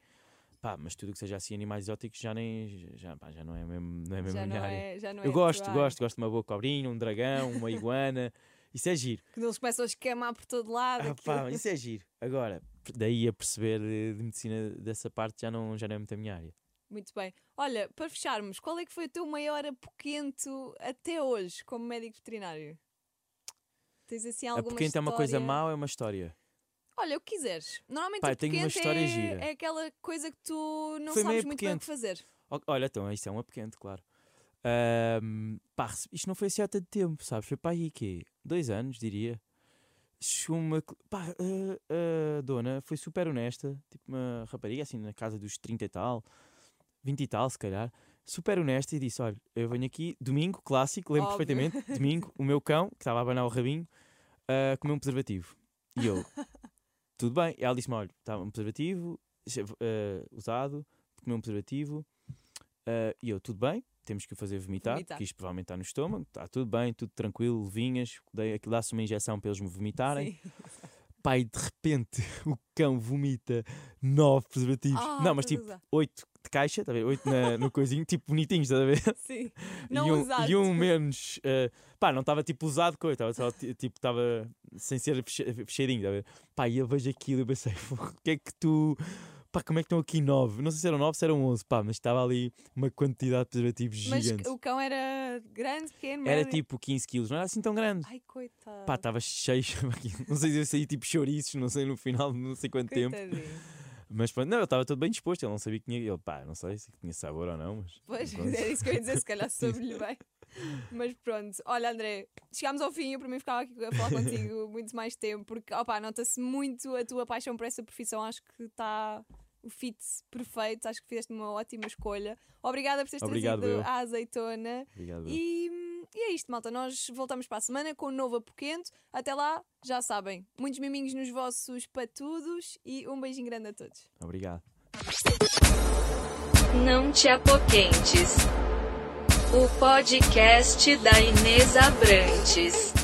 Pá, mas tudo que seja assim animais exóticos já nem. Já, pá, já não é mesmo, não é mesmo Já não, é, já não é Eu gosto, gosto, gosto de uma boa cobrinha, um dragão, uma iguana. [laughs] Isso é giro. Quando eles começam a escamar por todo lado. Ah, aquilo- pá, isso é giro. Agora, daí a perceber de medicina dessa parte já não, já não é muito a minha área. Muito bem. Olha, para fecharmos, qual é que foi o teu maior apoquento até hoje como médico veterinário? Tens assim alguma porque é uma coisa história? má é uma história. Olha, o que quiseres. Normalmente Pá, tenho uma apoquento história é, gira. é aquela coisa que tu não Foi sabes muito bem o que apoquento. fazer. Olha, então, isso é um apoquente, claro. Ahm, pá, isto não foi assim há tanto tempo, sabes? Foi para aí quê? Dois anos, diria. Chegou uma. Pá, a, a dona foi super honesta, tipo uma rapariga, assim, na casa dos 30 e tal, 20 e tal, se calhar. Super honesta e disse: Olha, eu venho aqui, domingo, clássico, lembro Óbvio. perfeitamente, [laughs] domingo, o meu cão, que estava a abanar o rabinho, a comer um preservativo. E eu, [laughs] tudo bem. E ela disse-me: Olha, estava um preservativo eh, usado, comer um preservativo. eh, e eu, tudo bem, temos que o fazer vomitar, Vomitar. porque isto provavelmente está no estômago, está tudo bem, tudo tranquilo, aquilo dá-se uma injeção para eles me vomitarem. Sim. [laughs] Pai, de repente o cão vomita nove preservativos. Ah, não, mas tipo, oito de caixa, tá a ver? Oito na- no coisinho, tipo bonitinhos, estás a ver? [laughs] Sim. Não e, um, usaste. e um menos. eh, pá, não estava tipo usado, coisa, estava só tipo, estava sem ser fechadinho, estás a ver? Pá, e eu vejo aquilo e pensei, [laughs] "Fogo, o que é que tu. Pá, como é que estão aqui nove? Não sei se eram nove, se eram onze, pá, mas estava ali uma quantidade de preservativos Mas gigantes. o cão era grande, pequeno, Era tipo 15 quilos, não era assim tão grande. Ai, coitado. Pá, estava cheio, não sei se eu saí tipo chouriços, não sei no final, não sei quanto tempo. Mas pronto, não, eu estava todo bem disposto, ele não sabia que tinha. Ele, pá, não sei se tinha sabor ou não, mas. Pois, era isso que eu ia dizer, se calhar [laughs] soube-lhe bem. Mas pronto, olha André, chegámos ao fim, eu para mim ficava aqui a falar contigo [laughs] muito mais tempo, porque opá, nota-se muito a tua paixão por essa profissão, acho que está o fit perfeito, acho que fizeste uma ótima escolha. Obrigada por teres Obrigado, trazido eu. a azeitona Obrigado. e, E é isto, malta. Nós voltamos para a semana com um novo Apoquento. Até lá, já sabem, muitos miminhos nos vossos patudos e um beijinho grande a todos. Obrigado. Não te apoquentes. O podcast da Inês Abrantes.